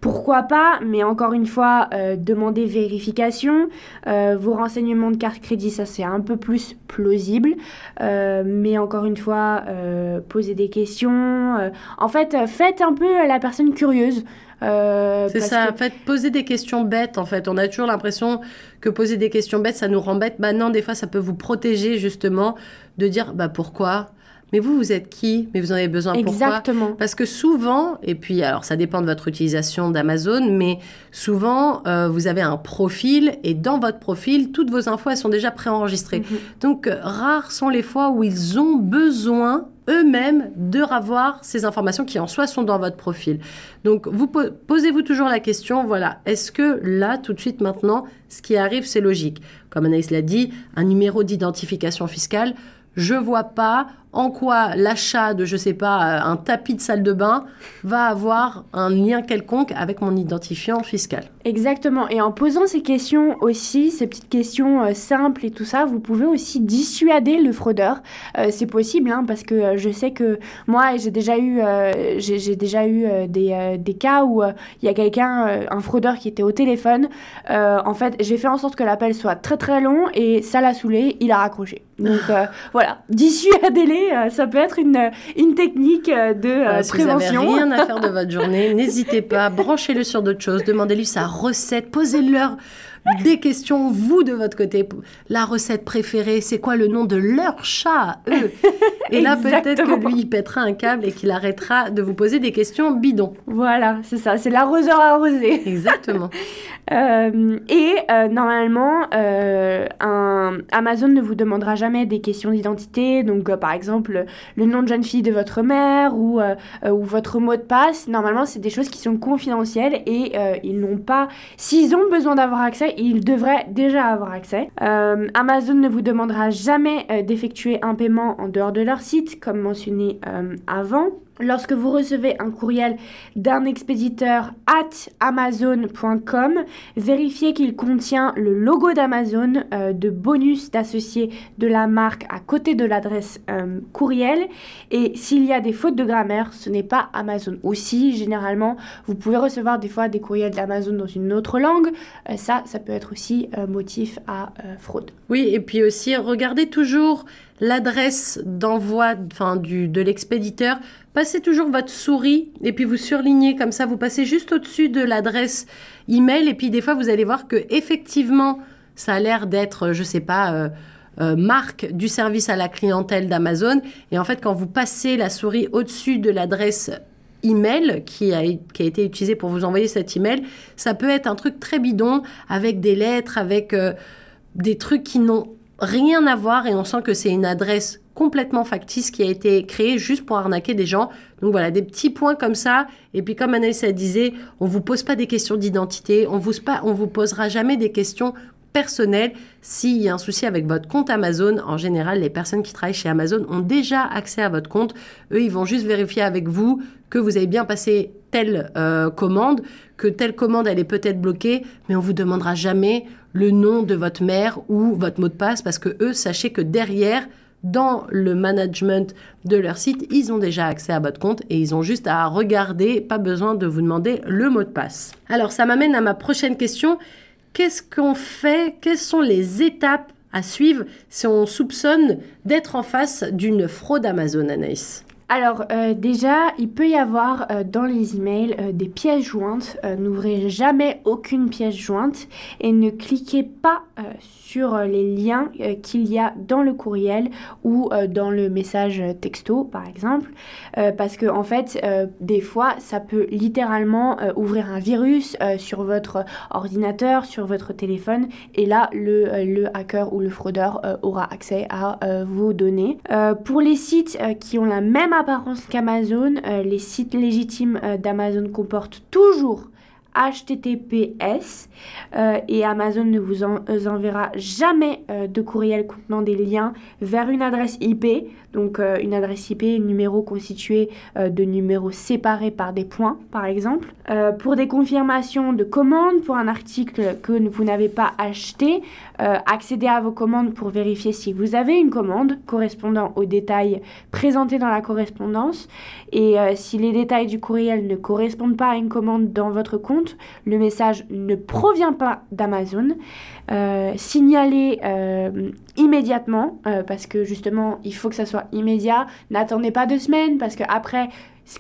pourquoi pas, mais encore une fois, euh, demandez vérification. vos renseignements de carte crédit, ça c'est un peu plus plausible. Euh, mais encore une fois, euh, posez des questions. Euh, en fait, faites un peu la personne curieuse. c'est ça, en fait, poser des questions bêtes, en fait. On a toujours l'impression que poser des questions bêtes, ça nous rend bêtes. Maintenant, bah des fois, ça peut vous protéger, justement, de dire, bah pourquoi? Mais vous, vous êtes qui? Mais vous en avez besoin Exactement. Parce que souvent, et puis alors ça dépend de votre utilisation d'Amazon, mais souvent euh, vous avez un profil et dans votre profil, toutes vos infos elles sont déjà préenregistrées. Mhm. Donc euh, rares sont les fois où ils ont besoin eux-mêmes de revoir ces informations qui en soi sont dans votre profil. Donc vous posez-vous toujours la question, voilà, est-ce que là, tout de suite maintenant, ce qui arrive, c'est logique? Comme Anaïs l'a dit, un numéro d'identification fiscale, je vois pas en quoi l'achat de, je sais pas, euh, un tapis de salle de bain va avoir un lien quelconque avec mon identifiant fiscal. Exactement. Et en posant ces questions aussi, ces petites questions euh, simples et tout ça, vous pouvez aussi dissuader le fraudeur. Euh, c'est possible, hein, parce que je sais que moi, j'ai déjà eu, j'ai déjà eu des, des, cas où il y a quelqu'un, un fraudeur qui était au téléphone. en fait, j'ai fait en sorte que l'appel soit très très long et ça l'a saoulé, il a raccroché. Donc voilà, dissuadez-les euh, ça peut être une, une technique euh, de si prévention. vous n'avez rien à faire de votre journée, n'hésitez pas, branchez-le sur d'autres choses, demandez-lui sa recette, posez-leur des questions, vous de votre côté. La recette préférée, c'est quoi le nom de leur chat, eux? Et là, peut-être que lui, il pètera un câble et qu'il arrêtera de vous poser des questions bidons. Voilà, c'est ça, c'est l'arroseur arrosé. Exactement. Euh, et euh, normalement, euh, un, Amazon ne vous demandera jamais des questions d'identité. Donc, par exemple, le nom de jeune fille de votre mère ou, ou votre mot de passe. Normalement, c'est des choses qui sont confidentielles et ils n'ont pas. S'ils ont besoin d'avoir accès, ils devraient déjà avoir accès. Amazon ne vous demandera jamais d'effectuer un paiement en dehors de leur site, comme mentionné avant. Lorsque vous recevez un courriel d'un expéditeur at amazon.com, vérifiez qu'il contient le logo d'Amazon, euh, de bonus d'associer de la marque à côté de l'adresse euh, courriel. Et s'il y a des fautes de grammaire, ce n'est pas Amazon. Aussi, généralement, vous pouvez recevoir des fois des courriels d'Amazon dans une autre langue. Euh, ça, ça peut être aussi motif à fraude. Oui, et puis aussi, regardez toujours l'adresse d'envoi de l'expéditeur, passez toujours votre souris et puis vous surlignez comme ça, vous passez juste au-dessus de l'adresse email et puis des fois vous allez voir que effectivement ça a l'air d'être, je sais pas, euh, euh, marque du service à la clientèle d'Amazon. Et en fait quand vous passez la souris au-dessus de l'adresse email qui a, qui a été utilisée pour vous envoyer cet email, ça peut être un truc très bidon avec des lettres, avec euh, des trucs qui n'ont rien à voir et on sent que c'est une adresse complètement factice qui a été créée juste pour arnaquer des gens. Donc voilà, des petits points comme ça. Et puis comme Anaïs a disait, on vous pose pas des questions d'identité, on vous on vous posera jamais des questions personnelles. S'il y a un souci avec votre compte Amazon, en général, les personnes qui travaillent chez Amazon ont déjà accès à votre compte. Eux, ils vont juste vérifier avec vous que vous avez bien passé telle euh, commande, que telle commande elle est peut-être bloquée, mais on vous demandera jamais le nom de votre mère ou votre mot de passe parce que eux, sachez que derrière, dans le management de leur site, ils ont déjà accès à votre compte et ils ont juste à regarder, pas besoin de vous demander le mot de passe. Alors ça m'amène à ma prochaine question. Qu'est-ce qu'on fait? Quelles sont les étapes à suivre si on soupçonne d'être en face d'une fraude Amazon, Anaïs? Alors euh, déjà, il peut y avoir euh, dans les emails euh, des pièces jointes. N'ouvrez jamais aucune pièce jointe et ne cliquez pas sur les liens qu'il y a dans le courriel ou dans le message texto par exemple. parce que en fait, des fois, ça peut littéralement ouvrir un virus sur votre ordinateur, sur votre téléphone et là, le, le hacker ou le fraudeur aura accès à vos données. pour les sites qui ont la même apparence qu'Amazon, euh, les sites légitimes euh, d'Amazon comportent toujours HTTPS euh, et Amazon ne vous enverra jamais de courriel contenant des liens vers une adresse IP donc euh, une adresse IP, un numéro constitué euh, de numéros séparés par des points, par exemple. Euh, pour des confirmations de commandes, pour un article que vous n'avez pas acheté, accédez à vos commandes pour vérifier si vous avez une commande correspondant aux détails présentés dans la correspondance. Et si les détails du courriel ne correspondent pas à une commande dans votre compte, le message ne provient pas d'Amazon. signalez immédiatement parce que justement il faut que ça soit immédiat. N'attendez pas deux semaines parce que après,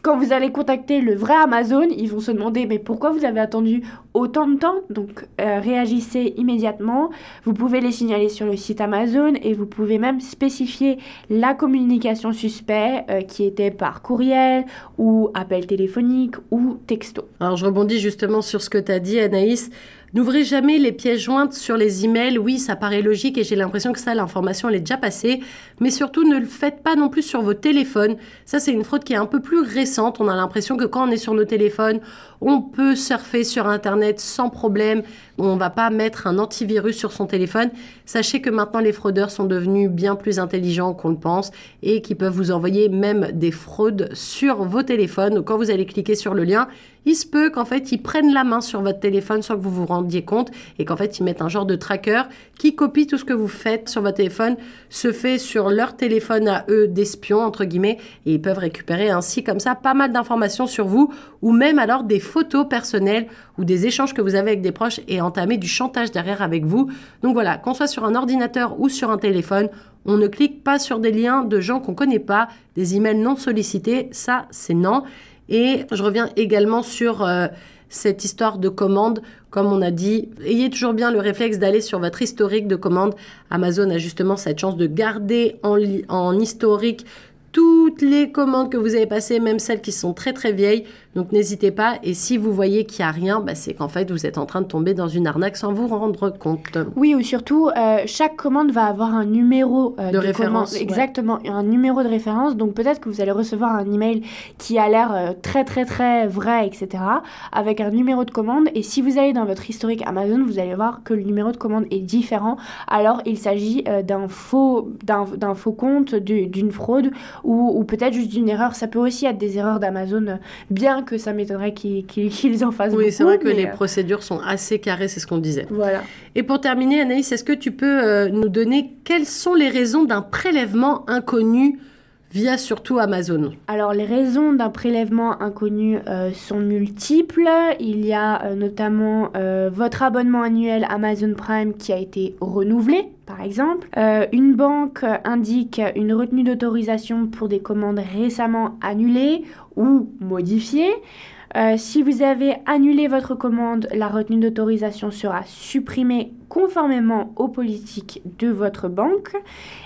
quand vous allez contacter le vrai Amazon, ils vont se demander mais pourquoi vous avez attendu autant de temps? Donc euh, réagissez immédiatement. Vous pouvez les signaler sur le site Amazon et vous pouvez même spécifier la communication suspect euh, qui était par courriel ou appel téléphonique ou texto. Alors je rebondis justement sur ce que tu as dit Anaïs. N'ouvrez jamais les pièces jointes sur les emails. Oui, ça paraît logique et j'ai l'impression que ça, l'information, elle est déjà passée. Mais surtout, ne le faites pas non plus sur vos téléphones. Ça, c'est une fraude qui est un peu plus récente. On a l'impression que quand on est sur nos téléphones, on peut surfer sur Internet sans problème. On va pas mettre un antivirus sur son téléphone. Sachez que maintenant, les fraudeurs sont devenus bien plus intelligents qu'on le pense et qui peuvent vous envoyer même des fraudes sur vos téléphones. Donc, quand vous allez cliquer sur le lien, il se peut qu'en fait, ils prennent la main sur votre téléphone sans que vous vous rendiez compte et qu'en fait, ils mettent un genre de tracker qui copie tout ce que vous faites sur votre téléphone, se fait sur leur téléphone à eux d'espions, entre guillemets, et ils peuvent récupérer ainsi, comme ça, pas mal d'informations sur vous ou même alors des photos personnelles ou des échanges que vous avez avec des proches et entamer du chantage derrière avec vous. Donc voilà, qu'on soit sur un ordinateur ou sur un téléphone, on ne clique pas sur des liens de gens qu'on connaît pas, des emails non sollicités, ça c'est non. Et je reviens également sur euh, cette histoire de commande. Comme on a dit, ayez toujours bien le réflexe d'aller sur votre historique de commande. Amazon a justement cette chance de garder en, en historique toutes les commandes que vous avez passées, même celles qui sont très très vieilles. Donc n'hésitez pas. Et si vous voyez qu'il n'y a rien, bah, c'est qu'en fait vous êtes en train de tomber dans une arnaque sans vous rendre compte. Oui, ou surtout, euh, chaque commande va avoir un numéro euh, de, référence. Exactement, un numéro de référence. Donc peut-être que vous allez recevoir un email qui a l'air euh, très très très vrai, etc. Avec un numéro de commande. Et si vous allez dans votre historique Amazon, vous allez voir que le numéro de commande est différent. Alors il s'agit d'un faux, d'un faux compte, d'une fraude ou, peut-être juste d'une erreur. Ça peut aussi être des erreurs d'Amazon, bien que ça m'étonnerait qu'ils en fassent Oui, c'est vrai que les euh, procédures sont assez carrées, c'est ce qu'on disait. Voilà. Et pour terminer, Anaïs, est-ce que tu peux euh, nous donner quelles sont les raisons d'un prélèvement inconnu via surtout Amazon? Alors les raisons d'un prélèvement inconnu euh, sont multiples. Il y a euh, notamment euh, votre abonnement annuel Amazon Prime qui a été renouvelé, par exemple. une banque indique une retenue d'autorisation pour des commandes récemment annulées ou modifiées. si vous avez annulé votre commande, la retenue d'autorisation sera supprimée conformément aux politiques de votre banque.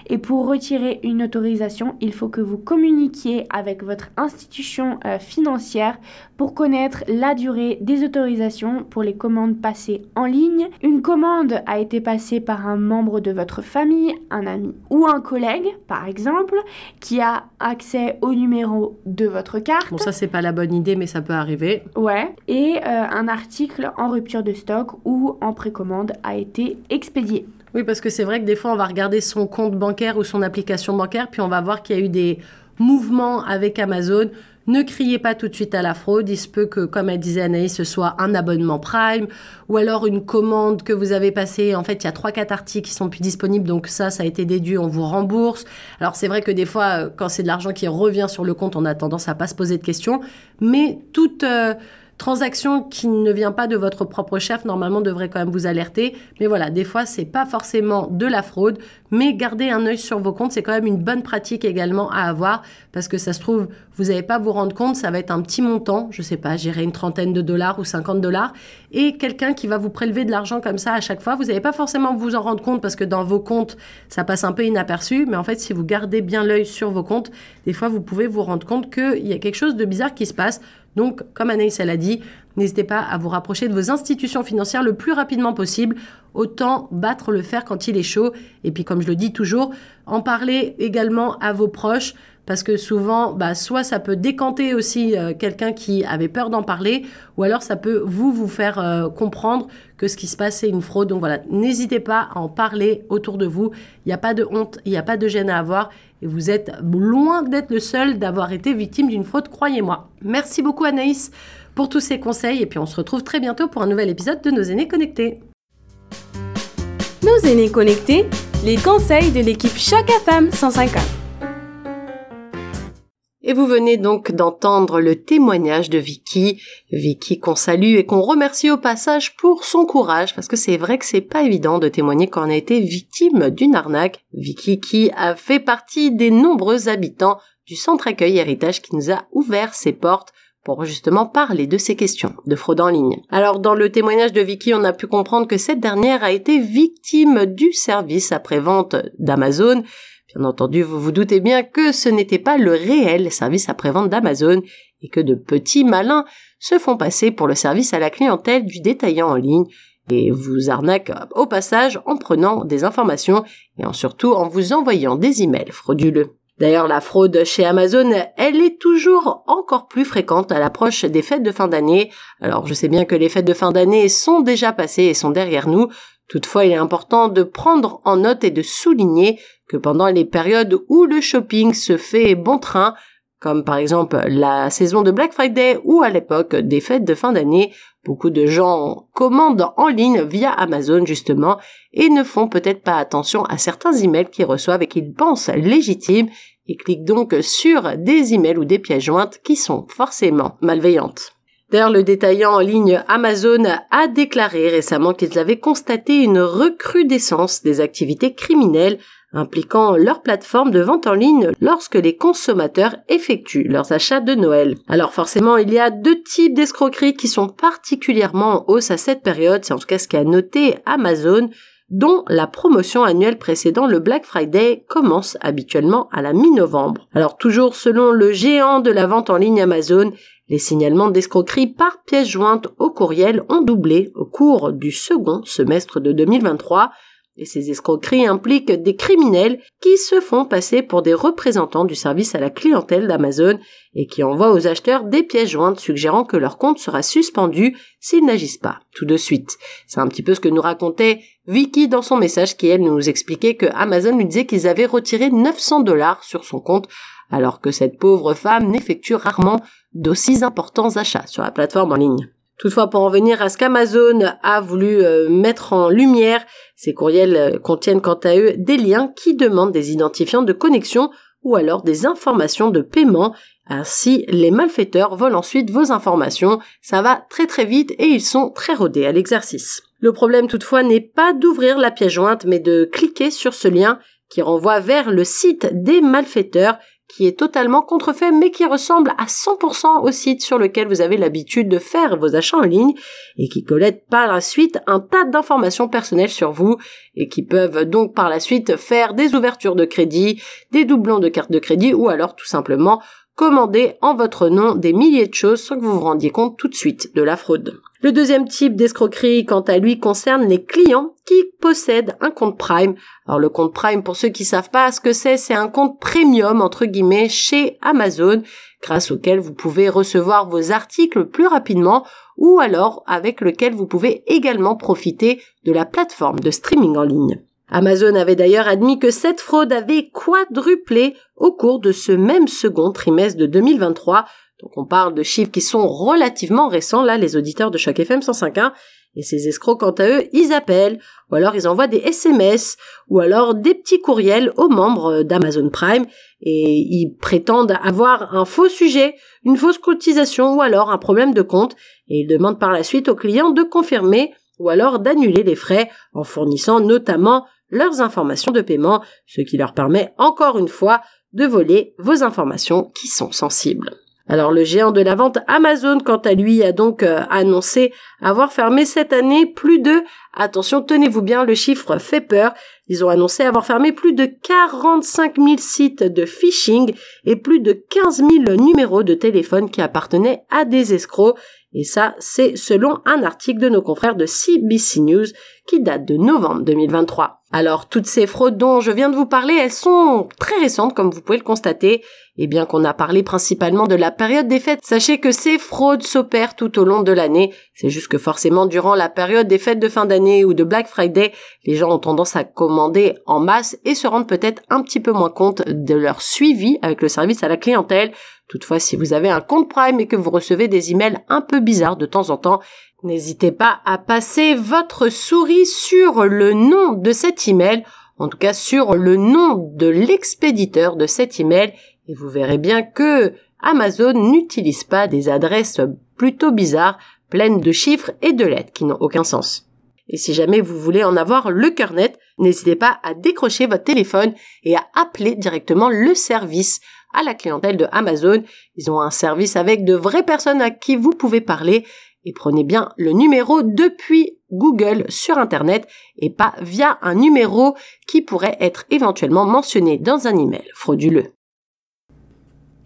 Et pour retirer une autorisation, il faut que vous communiquiez avec votre institution euh, financière pour connaître la durée des autorisations pour les commandes passées en ligne. Une commande a été passée par un membre de votre famille, un ami ou un collègue, par exemple, qui a accès au numéro de votre carte. Bon, ça, c'est pas la bonne idée, mais ça peut arriver. Ouais. Et euh, un article en rupture de stock ou en précommande a été expédié. Oui, parce que c'est vrai que des fois, on va regarder son compte bancaire ou son application bancaire, puis on va voir qu'il y a eu des mouvements avec Amazon. Ne criez pas tout de suite à la fraude. Il se peut que, comme elle disait Anaïs, ce soit un abonnement Prime ou alors une commande que vous avez passée. En fait, il y a trois, quatre articles qui sont plus disponibles. Donc ça, ça a été déduit, on vous rembourse. Alors c'est vrai que des fois, euh, quand c'est de l'argent qui revient sur le compte, on a tendance à pas se poser de questions. Mais toute... Euh, transaction qui ne vient pas de votre propre chef, normalement, devrait quand même vous alerter. Mais voilà, des fois, c'est pas forcément de la fraude, mais garder un œil sur vos comptes, c'est quand même une bonne pratique également à avoir parce que ça se trouve, vous n'allez pas vous rendre compte, ça va être un petit montant, je sais pas, gérer une trentaine de dollars ou 50 dollars et quelqu'un qui va vous prélever de l'argent comme ça à chaque fois, vous n'allez pas forcément vous en rendre compte parce que dans vos comptes, ça passe un peu inaperçu, mais en fait, si vous gardez bien l'œil sur vos comptes, des fois, vous pouvez vous rendre compte qu'il y a quelque chose de bizarre qui se passe. Donc, comme Anaïs l'a dit, n'hésitez pas à vous rapprocher de vos institutions financières le plus rapidement possible. Autant battre le fer quand il est chaud. Et puis, comme je le dis toujours, en parler également à vos proches parce que souvent, bah, soit ça peut décanter aussi euh, quelqu'un qui avait peur d'en parler, ou alors ça peut vous vous faire euh, comprendre que ce qui se passe c'est une fraude. Donc voilà, n'hésitez pas à en parler autour de vous. Il n'y a pas de honte, il n'y a pas de gêne à avoir, et vous êtes loin d'être le seul d'avoir été victime d'une fraude, croyez-moi. Merci beaucoup Anaïs pour tous ces conseils, et puis on se retrouve très bientôt pour un nouvel épisode de Nos aînés connectés. Nos aînés connectés, les conseils de l'équipe Choc FM 150. Et vous venez donc d'entendre le témoignage de Vicky, Vicky qu'on salue et qu'on remercie au passage pour son courage, parce que c'est vrai que c'est pas évident de témoigner quand a été victime d'une arnaque. Vicky qui a fait partie des nombreux habitants du centre accueil héritage qui nous a ouvert ses portes pour justement parler de ces questions de fraude en ligne. Alors dans le témoignage de Vicky, on a pu comprendre que cette dernière a été victime du service après-vente d'Amazon Bien entendu, vous vous doutez bien que ce n'était pas le réel service après-vente d'Amazon et que de petits malins se font passer pour le service à la clientèle du détaillant en ligne et vous arnaquent au passage en prenant des informations et en surtout en vous envoyant des emails frauduleux. D'ailleurs, la fraude chez Amazon, elle est toujours encore plus fréquente à l'approche des fêtes de fin d'année. Alors, je sais bien que les fêtes de fin d'année sont déjà passées et sont derrière nous. Toutefois, il est important de prendre en note et de souligner que pendant les périodes où le shopping se fait bon train, comme par exemple la saison de Black Friday ou à l'époque des fêtes de fin d'année, beaucoup de gens commandent en ligne via Amazon justement et ne font peut-être pas attention à certains emails qu'ils reçoivent et qu'ils pensent légitimes et cliquent donc sur des emails ou des pièces jointes qui sont forcément malveillantes. D'ailleurs, le détaillant en ligne Amazon a déclaré récemment qu'ils avaient constaté une recrudescence des activités criminelles impliquant leur plateforme de vente en ligne lorsque les consommateurs effectuent leurs achats de Noël. Alors forcément, il y a deux types d'escroqueries qui sont particulièrement en hausse à cette période, c'est en tout cas ce qu'a noté Amazon, dont la promotion annuelle précédant le Black Friday commence habituellement à la mi-novembre. Alors toujours selon le géant de la vente en ligne Amazon, les signalements d'escroquerie par pièce jointe au courriel ont doublé au cours du second semestre de 2023 et ces escroqueries impliquent des criminels qui se font passer pour des représentants du service à la clientèle d'Amazon et qui envoient aux acheteurs des pièces jointes suggérant que leur compte sera suspendu s'ils n'agissent pas tout de suite. C'est un petit peu ce que nous racontait Vicky dans son message qui elle nous expliquait que Amazon lui disait qu'ils avaient retiré 900 dollars sur son compte alors que cette pauvre femme n'effectue rarement d'aussi importants achats sur la plateforme en ligne. Toutefois, pour en venir à ce qu'Amazon a voulu euh, mettre en lumière, ces courriels euh, contiennent quant à eux des liens qui demandent des identifiants de connexion ou alors des informations de paiement. Ainsi, les malfaiteurs volent ensuite vos informations. Ça va très très vite et ils sont très rodés à l'exercice. Le problème toutefois n'est pas d'ouvrir la pièce jointe, mais de cliquer sur ce lien qui renvoie vers le site des malfaiteurs qui est totalement contrefait mais qui ressemble à 100% au site sur lequel vous avez l'habitude de faire vos achats en ligne et qui collecte par la suite un tas d'informations personnelles sur vous et qui peuvent donc par la suite faire des ouvertures de crédit, des doublons de cartes de crédit ou alors tout simplement commander en votre nom des milliers de choses sans que vous vous rendiez compte tout de suite de la fraude. Le deuxième type d'escroquerie, quant à lui, concerne les clients qui possèdent un compte Prime. Alors le compte Prime, pour ceux qui savent pas ce que c'est, c'est un compte premium, entre guillemets, chez Amazon, grâce auquel vous pouvez recevoir vos articles plus rapidement ou alors avec lequel vous pouvez également profiter de la plateforme de streaming en ligne. Amazon avait d'ailleurs admis que cette fraude avait quadruplé au cours de ce même second trimestre de 2023. Donc on parle de chiffres qui sont relativement récents, là, les auditeurs de chaque FM 105.1. Et ces escrocs, quant à eux, ils appellent, ou alors ils envoient des SMS, ou alors des petits courriels aux membres d'Amazon Prime, et ils prétendent avoir un faux sujet, une fausse cotisation, ou alors un problème de compte, et ils demandent par la suite aux clients de confirmer ou alors d'annuler les frais en fournissant notamment leurs informations de paiement, ce qui leur permet encore une fois de voler vos informations qui sont sensibles. Alors le géant de la vente Amazon, quant à lui, a donc euh, annoncé avoir fermé cette année plus de, attention, tenez-vous bien, le chiffre fait peur, ils ont annoncé avoir fermé plus de 45 000 sites de phishing et plus de 15 000 numéros de téléphone qui appartenaient à des escrocs. Et ça, c'est selon un article de nos confrères de CBC News qui date de novembre 2023. Alors toutes ces fraudes dont je viens de vous parler, elles sont très récentes comme vous pouvez le constater. Et bien qu'on a parlé principalement de la période des fêtes, sachez que ces fraudes s'opèrent tout au long de l'année. C'est juste que forcément durant la période des fêtes de fin d'année ou de Black Friday, les gens ont tendance à commander en masse et se rendent peut-être un petit peu moins compte de leur suivi avec le service à la clientèle. Toutefois, si vous avez un compte Prime et que vous recevez des emails un peu bizarres de temps en temps, N'hésitez pas à passer votre souris sur le nom de cet email, en tout cas sur le nom de l'expéditeur de cet email, et vous verrez bien que Amazon n'utilise pas des adresses plutôt bizarres, pleines de chiffres et de lettres qui n'ont aucun sens. Et si jamais vous voulez en avoir le cœur net, n'hésitez pas à décrocher votre téléphone et à appeler directement le service à la clientèle de Amazon. Ils ont un service avec de vraies personnes à qui vous pouvez parler et prenez bien le numéro depuis Google sur Internet et pas via un numéro qui pourrait être éventuellement mentionné dans un email frauduleux.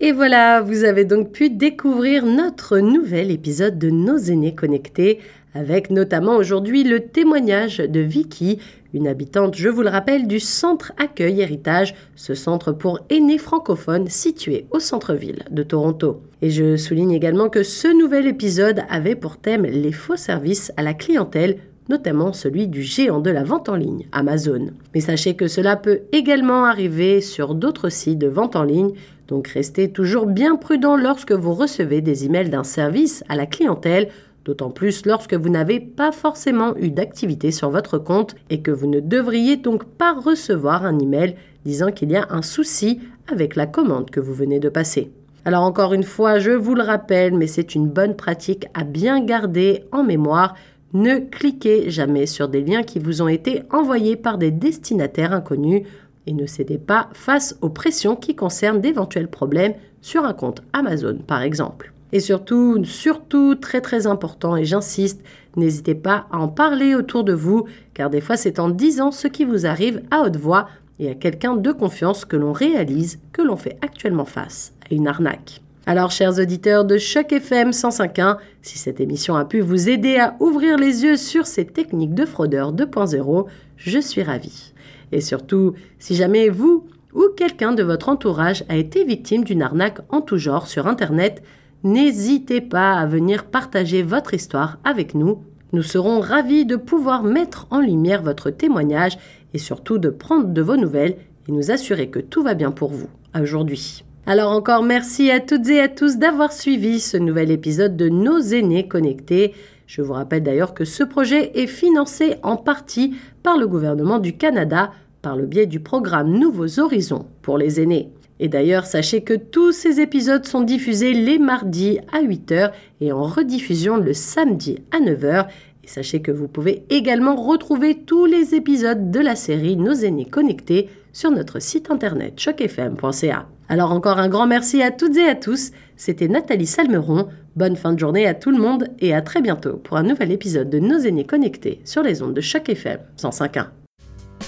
Et voilà, vous avez donc pu découvrir notre nouvel épisode de Nos aînés connectés avec notamment aujourd'hui le témoignage de Vicky, une habitante, je vous le rappelle, du centre accueil héritage, ce centre pour aînés francophones situé au centre-ville de Toronto. Et je souligne également que ce nouvel épisode avait pour thème les faux services à la clientèle notamment celui du géant de la vente en ligne, Amazon. Mais sachez que cela peut également arriver sur d'autres sites de vente en ligne, donc restez toujours bien prudent lorsque vous recevez des emails d'un service à la clientèle d'autant plus lorsque vous n'avez pas forcément eu d'activité sur votre compte et que vous ne devriez donc pas recevoir un email disant qu'il y a un souci avec la commande que vous venez de passer. Alors encore une fois, je vous le rappelle, mais c'est une bonne pratique à bien garder en mémoire. Ne cliquez jamais sur des liens qui vous ont été envoyés par des destinataires inconnus et ne cédez pas face aux pressions qui concernent d'éventuels problèmes sur un compte Amazon par exemple. Et surtout, surtout, très très important, et j'insiste, n'hésitez pas à en parler autour de vous, car des fois c'est en disant ce qui vous arrive à haute voix et à quelqu'un de confiance que l'on réalise que l'on fait actuellement face à une arnaque. Alors, chers auditeurs de Choc FM 105.1, si cette émission a pu vous aider à ouvrir les yeux sur ces techniques de fraudeur 2.0, je suis ravie. Et surtout, si jamais vous ou quelqu'un de votre entourage a été victime d'une arnaque en tout genre sur Internet, n'hésitez pas à venir partager votre histoire avec nous. Nous serons ravis de pouvoir mettre en lumière votre témoignage et surtout de prendre de vos nouvelles et nous assurer que tout va bien pour vous aujourd'hui. Alors encore merci à toutes et à tous d'avoir suivi ce nouvel épisode de Nos aînés connectés. Je vous rappelle d'ailleurs que ce projet est financé en partie par le gouvernement du Canada par le biais du programme Nouveaux Horizons pour les aînés. Et d'ailleurs, sachez que tous ces épisodes sont diffusés les mardis à 8h et en rediffusion le samedi à 9h. Et sachez que vous pouvez également retrouver tous les épisodes de la série Nos aînés connectés sur notre site internet chocfm.ca. Alors encore un grand merci à toutes et à tous. C'était Nathalie Salmeron. Bonne fin de journée à tout le monde et à très bientôt pour un nouvel épisode de Nos aînés connectés sur les ondes de Choc FM 105.1.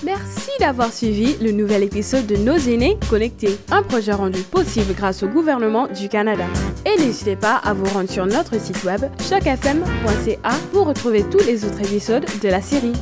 Merci d'avoir suivi le nouvel épisode de Nos aînés connectés, un projet rendu possible grâce au gouvernement du Canada. Et n'hésitez pas à vous rendre sur notre site web chocfm.ca pour retrouver tous les autres épisodes de la série.